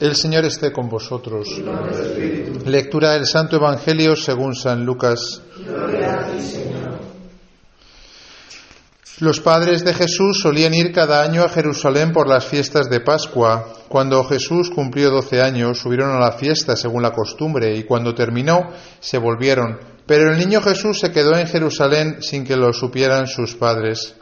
El Señor esté con vosotros. Lectura del Santo Evangelio según San Lucas. Los padres de Jesús solían ir cada año a Jerusalén por las fiestas de Pascua. Cuando Jesús cumplió doce años, subieron a la fiesta según la costumbre y cuando terminó, se volvieron. Pero el niño Jesús se quedó en Jerusalén sin que lo supieran sus padres.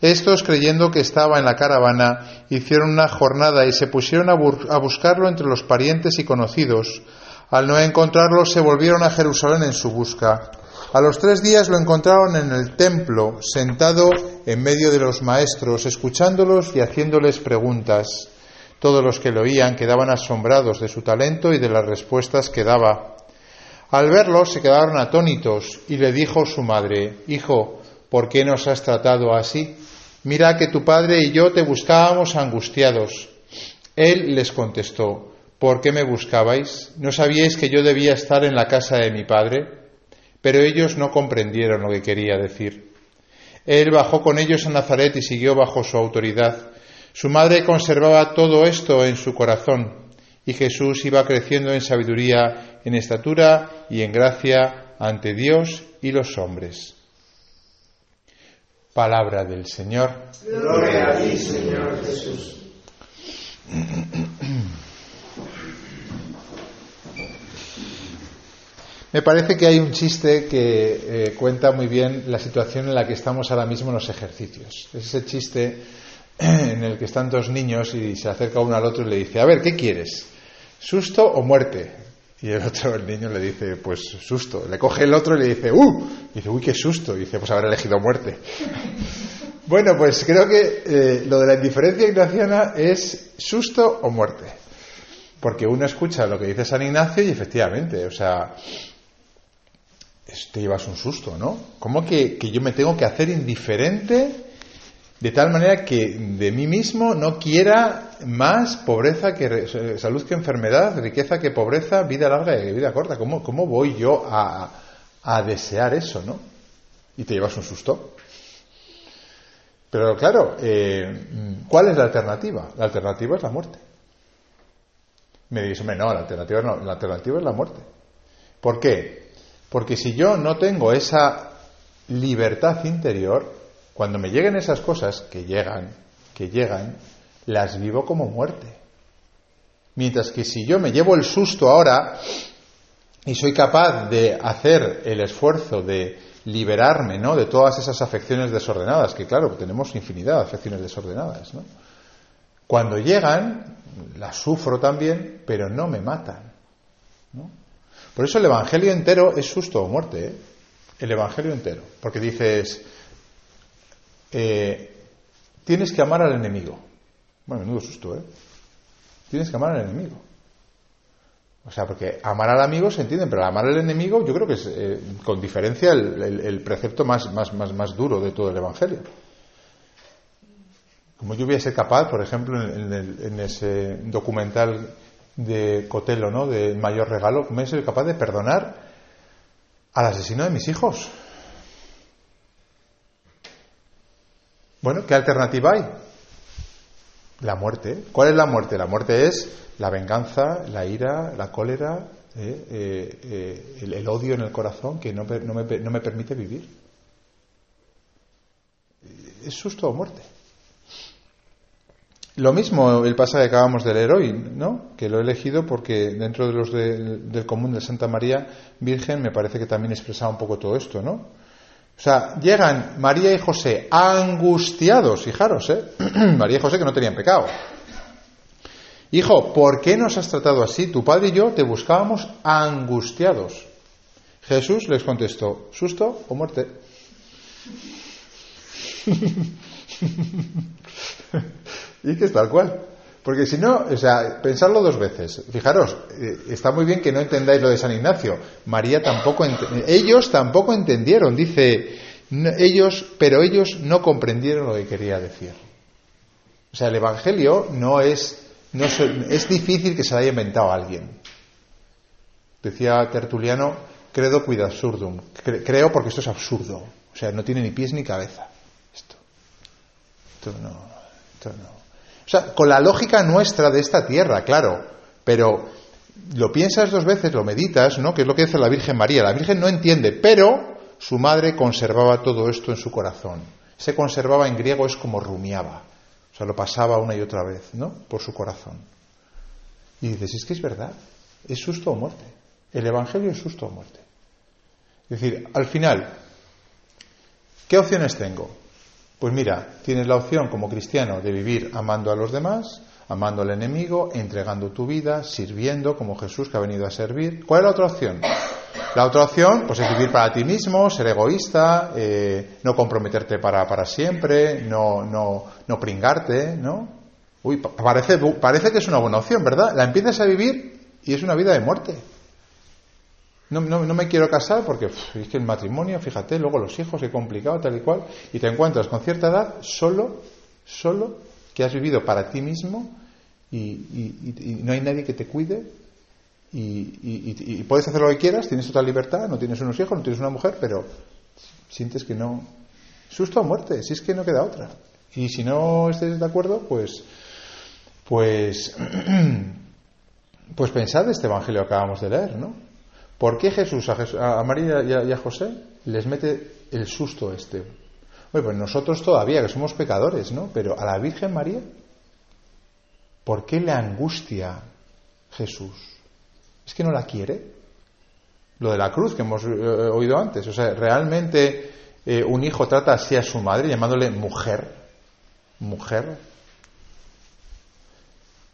Estos, creyendo que estaba en la caravana, hicieron una jornada y se pusieron a, buscarlo entre los parientes y conocidos. Al no encontrarlo, se volvieron a Jerusalén en su busca. A los tres días lo encontraron en el templo, sentado en medio de los maestros, escuchándolos y haciéndoles preguntas. Todos los que lo oían quedaban asombrados de su talento y de las respuestas que daba. Al verlo se quedaron atónitos y le dijo su madre, Hijo, ¿por qué nos has tratado así? Mira que tu padre y yo te buscábamos angustiados. Él les contestó, ¿por qué me buscabais? ¿No sabíais que yo debía estar en la casa de mi padre? Pero ellos no comprendieron lo que quería decir. Él bajó con ellos a Nazaret y siguió bajo su autoridad. Su madre conservaba todo esto en su corazón y Jesús iba creciendo en sabiduría, en estatura y en gracia ante Dios y los hombres. Palabra del Señor. Gloria a ti, Señor Jesús. Me parece que hay un chiste que eh, cuenta muy bien la situación en la que estamos ahora mismo en los ejercicios. Es ese chiste en el que están dos niños y se acerca uno al otro y le dice, a ver, ¿qué quieres? ¿Susto o muerte? Y el otro, el niño, le dice, pues susto. Le coge el otro y le dice, ¡uh! Y dice, uy, qué susto. Y dice, pues habrá elegido muerte. bueno, pues creo que eh, lo de la indiferencia ignaciana es susto o muerte. Porque uno escucha lo que dice San Ignacio y efectivamente, o sea, te llevas un susto, ¿no? ¿Cómo que, que yo me tengo que hacer indiferente de tal manera que de mí mismo no quiera más pobreza que salud que enfermedad, riqueza que pobreza, vida larga que vida corta. ¿Cómo, cómo voy yo a, a, desear eso, no? Y te llevas un susto. Pero claro, eh, ¿cuál es la alternativa? La alternativa es la muerte. Me dices, hombre, no, la alternativa, no, la alternativa es la muerte. ¿Por qué? Porque si yo no tengo esa libertad interior, cuando me lleguen esas cosas, que llegan, que llegan, las vivo como muerte. Mientras que si yo me llevo el susto ahora y soy capaz de hacer el esfuerzo de liberarme ¿no? de todas esas afecciones desordenadas, que claro, tenemos infinidad de afecciones desordenadas, ¿no? cuando llegan, las sufro también, pero no me matan. Por eso el Evangelio entero es susto o muerte, ¿eh? el Evangelio entero, porque dices, eh, tienes que amar al enemigo. Bueno, menudo susto, ¿eh? Tienes que amar al enemigo. O sea, porque amar al amigo se entiende, pero amar al enemigo yo creo que es, eh, con diferencia, el, precepto más, más, más, más, duro de todo el Evangelio. Como yo voy a ser capaz, por ejemplo, en, ese documental de Cotelo, ¿no? Del mayor regalo, me ser capaz de perdonar al asesino de mis hijos. Bueno, ¿qué alternativa hay? La muerte. ¿Cuál es la muerte? La muerte es la venganza, la ira, la cólera, eh, eh, eh, el, odio en el corazón que no, no, me, no, me, permite vivir. Es susto o muerte. Lo mismo el pasaje que acabamos de leer hoy, ¿no? Que lo he elegido porque dentro de los del común de Santa María Virgen me parece que también expresaba un poco todo esto, ¿no? O sea, llegan María y José angustiados, fijaros, ¿eh? María y José que no tenían pecado. Hijo, ¿por qué nos has tratado así? Tu padre y yo te buscábamos angustiados. Jesús les contestó, ¿susto o muerte? y que es tal cual. Porque si no, o sea, pensarlo dos veces. Fijaros, eh, está muy bien que no entendáis lo de San Ignacio. María tampoco, ellos tampoco entendieron, dice, ellos, pero ellos no comprendieron lo que quería decir. O sea, el Evangelio no es, no es difícil que se lo haya inventado alguien. Decía Tertuliano, credo quid absurdum. Creo porque esto es absurdo. O sea, no tiene ni pies ni cabeza. Esto. Esto no. Esto no. O sea, con la lógica nuestra de esta tierra, claro, pero lo piensas dos veces, lo meditas, ¿no? Que es lo que dice la Virgen María. La Virgen no entiende, pero su madre conservaba todo esto en su corazón. Se conservaba en griego es como rumiaba. O sea, lo pasaba una y otra vez, ¿no? Por su corazón. Y dices, es que es verdad, es susto o muerte. El Evangelio es susto o muerte. Es decir, al final, ¿qué opciones tengo? Pues mira, tienes la opción como cristiano de vivir amando a los demás, amando al enemigo, entregando tu vida, sirviendo como Jesús que ha venido a servir. ¿Cuál es la otra opción? La otra opción pues, es vivir para ti mismo, ser egoísta, eh, no comprometerte para, para siempre, no, no, no pringarte, ¿no? Uy, parece, parece que es una buena opción, ¿verdad? La empiezas a vivir y es una vida de muerte. No, no, me quiero casar porque es que el matrimonio, fíjate, luego los hijos, qué complicado, tal y cual, y te encuentras con cierta edad solo, solo, que has vivido para ti mismo y, no hay nadie que te cuide y, puedes hacer lo que quieras, tienes total libertad, no tienes unos hijos, no tienes una mujer, pero sientes que no. Susto o muerte, si es que no queda otra. Y si no estés de acuerdo, pues, pues, pues pensad este evangelio que acabamos de leer, ¿no? ¿Por qué Jesús a, María y a, José les mete el susto este? Bueno, pues nosotros todavía, que somos pecadores, ¿no? Pero a la Virgen María, ¿Por qué le angustia Jesús? ¿Es que no la quiere? Lo de la cruz que hemos eh, oído antes. O sea, realmente eh, un hijo trata así a su madre llamándole mujer. Mujer.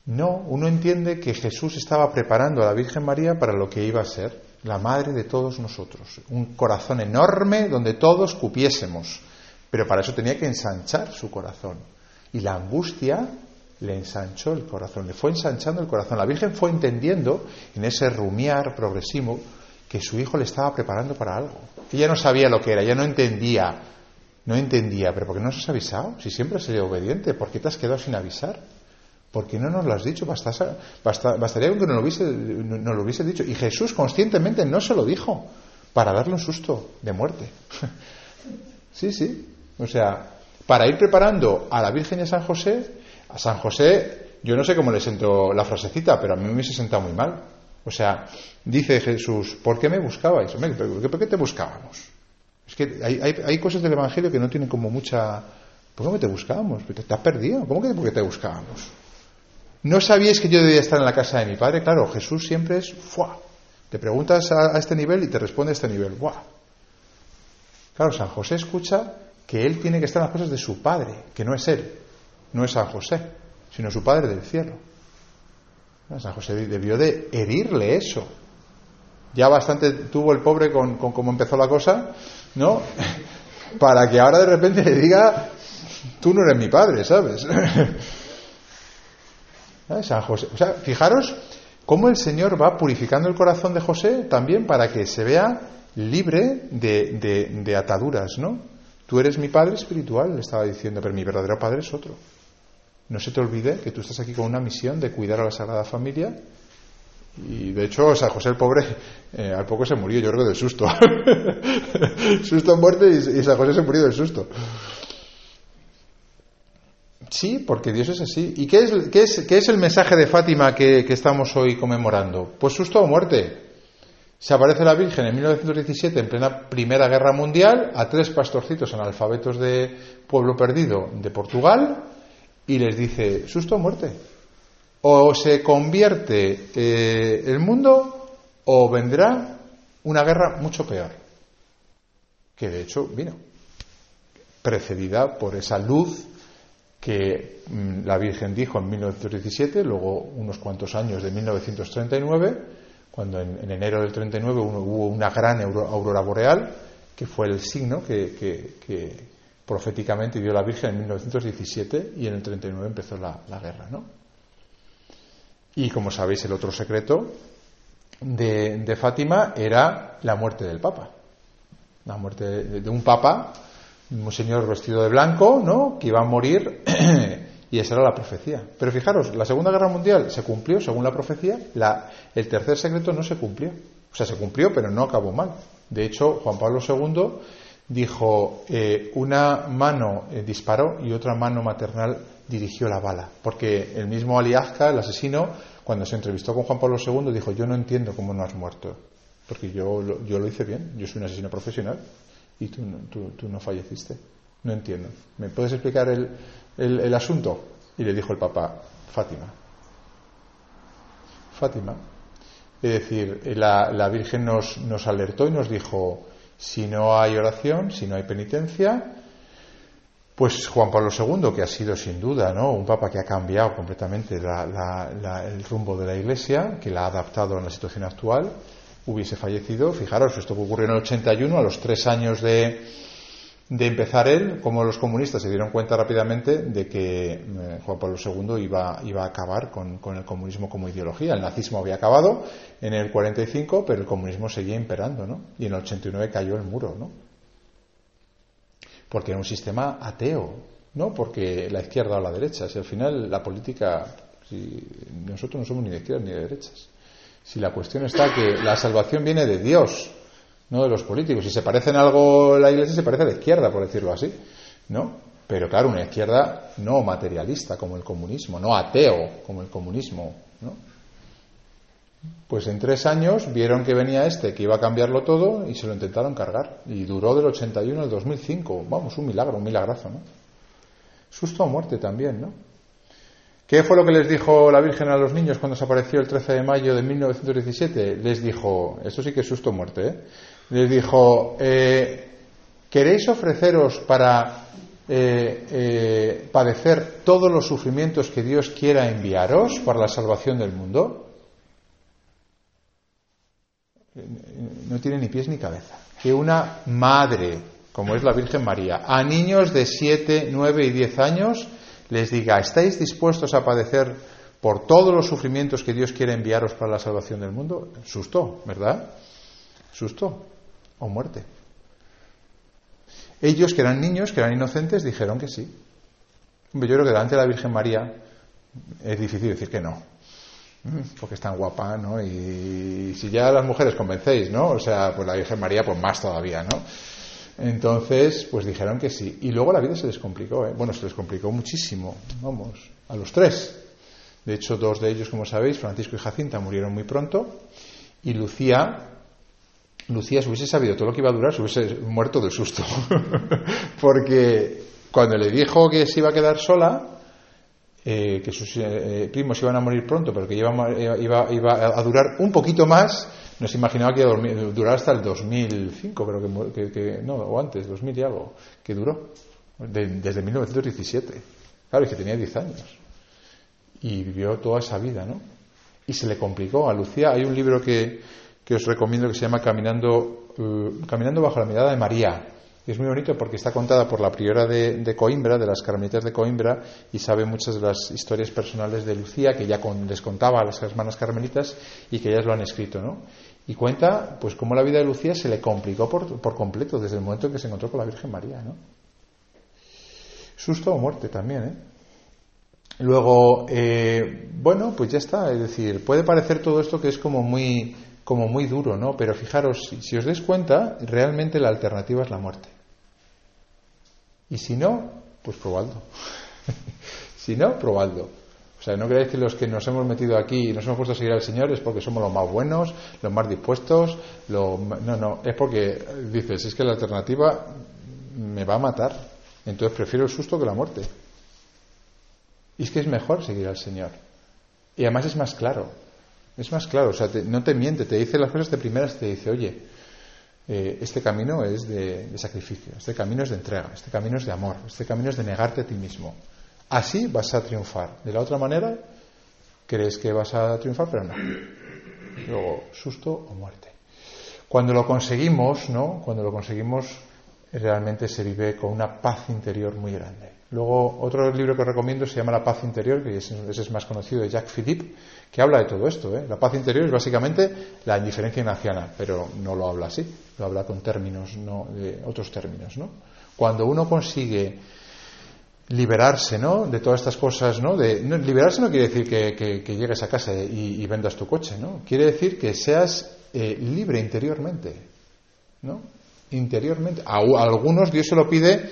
No, uno entiende que Jesús estaba preparando a la Virgen María para lo que iba a ser, la madre de todos nosotros. Un corazón enorme donde todos cupiésemos. Pero para eso tenía que ensanchar su corazón. Y la angustia le ensanchó el corazón, le fue ensanchando el corazón. La Virgen fue entendiendo en ese rumiar progresivo que su hijo le estaba preparando para algo. Ella no sabía lo que era, ella no entendía, no entendía, pero ¿por qué no nos has avisado? Si siempre has sido obediente, ¿por qué te has quedado sin avisar? ¿Por qué no nos lo has dicho? bastaría que no lo, hubiese, no lo hubiese dicho. Y Jesús conscientemente no se lo dijo para darle un susto de muerte. sí, sí. O sea, para ir preparando a la Virgen y a San José a San José, yo no sé cómo le sentó la frasecita, pero a mí me hubiese sentado muy mal. O sea, dice Jesús, ¿por qué me buscabais? ¿Por qué te buscábamos? Es que hay, cosas del Evangelio que no tienen como mucha... ¿Por qué te buscábamos? ¿Te, has perdido? ¿Cómo que por qué te buscábamos? ¿No sabíais que yo debía estar en la casa de mi padre? Claro, Jesús siempre es ¡fua! Te preguntas a, este nivel y te responde a este nivel. ¡Buah! Claro, San José escucha que él tiene que estar en las cosas de su padre, que no es él no es San José, sino su Padre del cielo. San José debió de herirle eso. Ya bastante tuvo el pobre con, cómo empezó la cosa, ¿no? Para que ahora de repente le diga, tú no eres mi padre, ¿sabes? San José. O sea, fijaros cómo el Señor va purificando el corazón de José también para que se vea libre de, de ataduras, ¿no? Tú eres mi padre espiritual, le estaba diciendo, pero mi verdadero padre es otro. No se te olvide que tú estás aquí con una misión de cuidar a la Sagrada Familia. Y de hecho, San José el pobre eh, al poco se murió, yo creo del susto. susto en muerte y, San José se murió del susto. Sí, porque Dios es así. ¿Y qué es, qué es, qué es el mensaje de Fátima que, que, estamos hoy conmemorando? Pues susto o muerte. Se aparece la Virgen en 1917, en plena Primera Guerra Mundial, a tres pastorcitos analfabetos de pueblo perdido de Portugal, y les dice, susto o muerte. O se convierte eh, el mundo o vendrá una guerra mucho peor. Que de hecho vino, precedida por esa luz que mm, la Virgen dijo en 1917, luego unos cuantos años de 1939, cuando en, enero del 39 hubo una gran aurora boreal, que fue el signo que, proféticamente dio la Virgen en 1917 y en el 39 empezó la, guerra, ¿no? Y como sabéis, el otro secreto de, Fátima era la muerte del Papa. La muerte de, un Papa, un señor vestido de blanco, ¿no? Que iba a morir y esa era la profecía. Pero fijaros, la Segunda Guerra Mundial se cumplió según la profecía, la, el tercer secreto no se cumplió. O sea, se cumplió, pero no acabó mal. De hecho, Juan Pablo II dijo, eh, una mano eh, disparó y otra mano maternal dirigió la bala. Porque el mismo Ali Azka, el asesino, cuando se entrevistó con Juan Pablo II, dijo, yo no entiendo cómo no has muerto. Porque yo, yo lo hice bien, yo soy un asesino profesional y tú, no- falleciste. No entiendo. ¿Me puedes explicar el, el- asunto? Y le dijo el Papa, Fátima. Fátima. Es decir, la, la Virgen nos, nos alertó y nos dijo, si no hay oración, si no hay penitencia, pues Juan Pablo II, que ha sido sin duda ¿no? un papa que ha cambiado completamente la- la- el rumbo de la Iglesia, que la ha adaptado a la situación actual, hubiese fallecido. Fijaros, esto ocurrió en el 81, a los tres años de, de empezar él, como los comunistas se dieron cuenta rápidamente de que eh, Juan Pablo II iba, iba a acabar con, con el comunismo como ideología. El nazismo había acabado en el 45, pero el comunismo seguía imperando, ¿no? Y en el 89 cayó el muro, ¿no? Porque era un sistema ateo, no porque la izquierda o la derecha. Si al final la política, si nosotros no somos ni de izquierdas ni de derechas. Si la cuestión está que la salvación viene de Dios, no de los políticos. Si se parecen algo la Iglesia, se parece a la izquierda, por decirlo así, ¿no? Pero claro, una izquierda no materialista como el comunismo, no ateo como el comunismo, ¿no? Pues en tres años vieron que venía este, que iba a cambiarlo todo, y se lo intentaron cargar. Y duró del 81 al 2005. Vamos, un milagro, un milagrazo, ¿no? Susto a muerte también, ¿no? ¿Qué fue lo que les dijo la Virgen a los niños cuando se apareció el 13 de mayo de 1917? Les dijo, esto sí que es susto muerte, ¿eh? Les dijo, eh, ¿queréis ofreceros para eh, eh, padecer todos los sufrimientos que Dios quiera enviaros para la salvación del mundo? no tiene ni pies ni cabeza. Que una madre, como es la Virgen María, a niños de 7, 9 y 10 años les diga, ¿estáis dispuestos a padecer por todos los sufrimientos que Dios quiere enviaros para la salvación del mundo? Susto, ¿verdad? Susto o muerte. Ellos, que eran niños, que eran inocentes, dijeron que sí. Yo creo que delante de la Virgen María es difícil decir que no porque es tan guapa, ¿no? Y si ya las mujeres convencéis, ¿no? O sea, pues la Virgen María, pues más todavía, ¿no? Entonces, pues dijeron que sí. Y luego la vida se les complicó, ¿eh? Bueno, se les complicó muchísimo, vamos, a los tres. De hecho, dos de ellos, como sabéis, Francisco y Jacinta, murieron muy pronto. Y Lucía, Lucía, si hubiese sabido todo lo que iba a durar, se hubiese muerto de susto. porque cuando le dijo que se iba a quedar sola, eh, que sus eh, primos iban a morir pronto, pero que iba, iba, iba a durar un poquito más, nos imaginaba que iba a durar hasta el 2005, creo que, que- que- no, o antes, 2000 y algo, que duró, de- desde 1917. Claro, es que tenía 10 años. Y vivió toda esa vida, ¿no? Y se le complicó a Lucía. Hay un libro que, que os recomiendo que se llama Caminando, eh, Caminando bajo la mirada de María. Y es muy bonito porque está contada por la priora de, Coimbra, de las Carmelitas de Coimbra, y sabe muchas de las historias personales de Lucía que ya con- les contaba a las hermanas carmelitas y que ellas lo han escrito, ¿no? Y cuenta, pues, cómo la vida de Lucía se le complicó por, por completo desde el momento en que se encontró con la Virgen María, ¿no? Susto o muerte también, ¿eh? Luego, eh, bueno, pues ya está. Es decir, puede parecer todo esto que es como muy, como muy duro, ¿no? Pero fijaros, si, os dais cuenta, realmente la alternativa es la muerte. Y si no, pues probadlo. si no, probadlo. O sea, no creáis que los que nos hemos metido aquí y nos hemos puesto a seguir al Señor es porque somos los más buenos, los más dispuestos. Lo, no, no, es porque dices, es que la alternativa me va a matar. Entonces prefiero el susto que la muerte. Y es que es mejor seguir al Señor. Y además es más claro. Es más claro. O sea, te- no te miente, te dice las cosas de primeras, te dice, oye, eh, este camino es de, de sacrificio, este camino es de entrega, este camino es de amor, este camino es de negarte a ti mismo. Así vas a triunfar. De la otra manera, crees que vas a triunfar, pero no. Luego, susto o muerte. Cuando lo conseguimos, ¿no? Cuando lo conseguimos, realmente se vive con una paz interior muy grande. Luego, otro libro que recomiendo se llama La paz interior, que es- ese es más conocido, de Jacques Philippe, que habla de todo esto. ¿eh? La paz interior es básicamente la indiferencia nacional, pero no lo habla así, lo habla con términos, no de otros términos. ¿no? Cuando uno consigue liberarse ¿no? de todas estas cosas, ¿no? De, no, liberarse no quiere decir que, que- que llegues a casa y, y vendas tu coche, ¿no? Quiere decir que seas eh, libre interiormente, ¿no? Interiormente. A, a algunos Dios se lo pide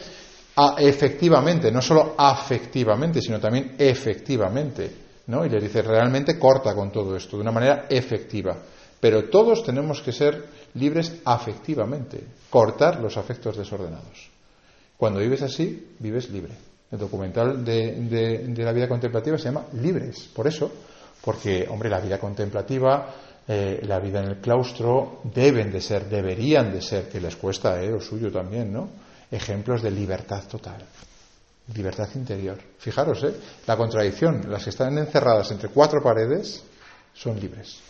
efectivamente, no solo afectivamente, sino también efectivamente. ¿no? Y le dice, realmente corta con todo esto, de una manera efectiva. Pero todos tenemos que ser libres afectivamente, cortar los afectos desordenados. Cuando vives así, vives libre. El documental de, la vida contemplativa se llama Libres, por eso, porque, hombre, la vida contemplativa, eh, la vida en el claustro, deben de ser, deberían de ser, que les cuesta, eh, lo suyo también, ¿no? Ejemplos de libertad total, libertad interior. Fijaros, ¿eh? La contradicción, las que están encerradas entre cuatro paredes son libres.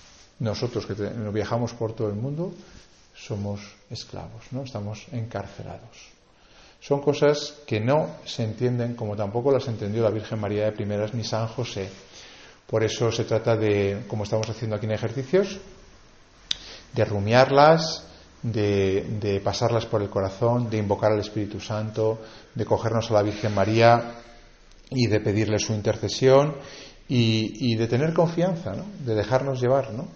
Nosotros que viajamos por todo el mundo somos esclavos, ¿no? Estamos encarcelados. Son cosas que no se entienden como tampoco las entendió la Virgen María de primeras ni San José. Por eso se trata de, como estamos haciendo aquí en ejercicios, de rumiarlas, de, pasarlas por el corazón, de invocar al Espíritu Santo, de cogernos a la Virgen María y de pedirle su intercesión y, de tener confianza, ¿no? de dejarnos llevar, ¿no?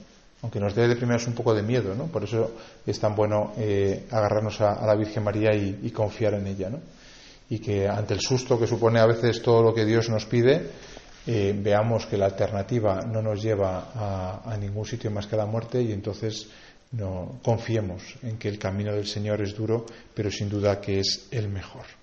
aunque nos dé de primeras un poco de miedo, ¿no? Por eso es tan bueno eh, agarrarnos a, la Virgen María y, confiar en ella, ¿no? Y que ante el susto que supone a veces todo lo que Dios nos pide, eh, veamos que la alternativa no nos lleva a, a, ningún sitio más que a la muerte y entonces no confiemos en que el camino del Señor es duro, pero sin duda que es el mejor.